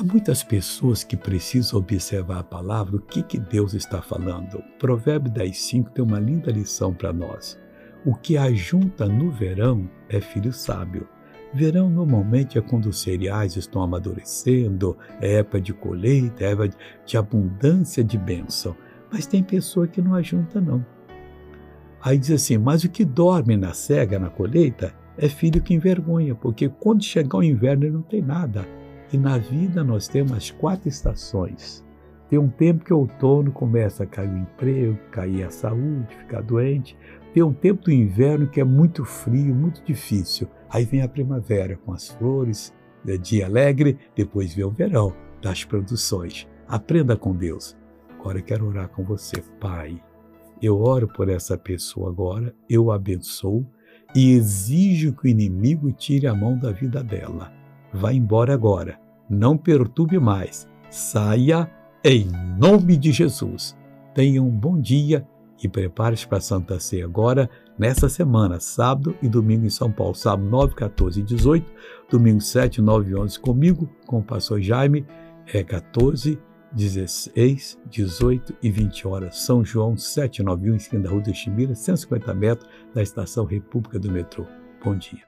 Há muitas pessoas que precisam observar a palavra, o que, que Deus está falando. Provérbio 10,5 tem uma linda lição para nós. O que ajunta no verão é filho sábio. Verão normalmente é quando os cereais estão amadurecendo, é época de colheita, é época de abundância de bênção. Mas tem pessoa que não ajunta, não. Aí diz assim: mas o que dorme na cega, na colheita, é filho que envergonha, porque quando chegar o inverno ele não tem nada. E na vida nós temos as quatro estações. Tem um tempo que o outono começa a cair o emprego, cair a saúde, ficar doente. Tem um tempo do inverno que é muito frio, muito difícil. Aí vem a primavera com as flores, é dia alegre, depois vem o verão das produções. Aprenda com Deus. Agora eu quero orar com você, Pai. Eu oro por essa pessoa agora, eu abençoo e exijo que o inimigo tire a mão da vida dela. Vá embora agora, não perturbe mais. Saia em nome de Jesus. Tenha um bom dia e prepare-se para a Santa Ceia agora, nessa semana, sábado e domingo em São Paulo. Sábado 9, 14 e 18, domingo 7, 9 e 11 comigo, com o pastor Jaime, é 14, 16, 18 e 20 horas. São João 791, esquina da Rua do Chimira, 150 metros da Estação República do Metrô. Bom dia.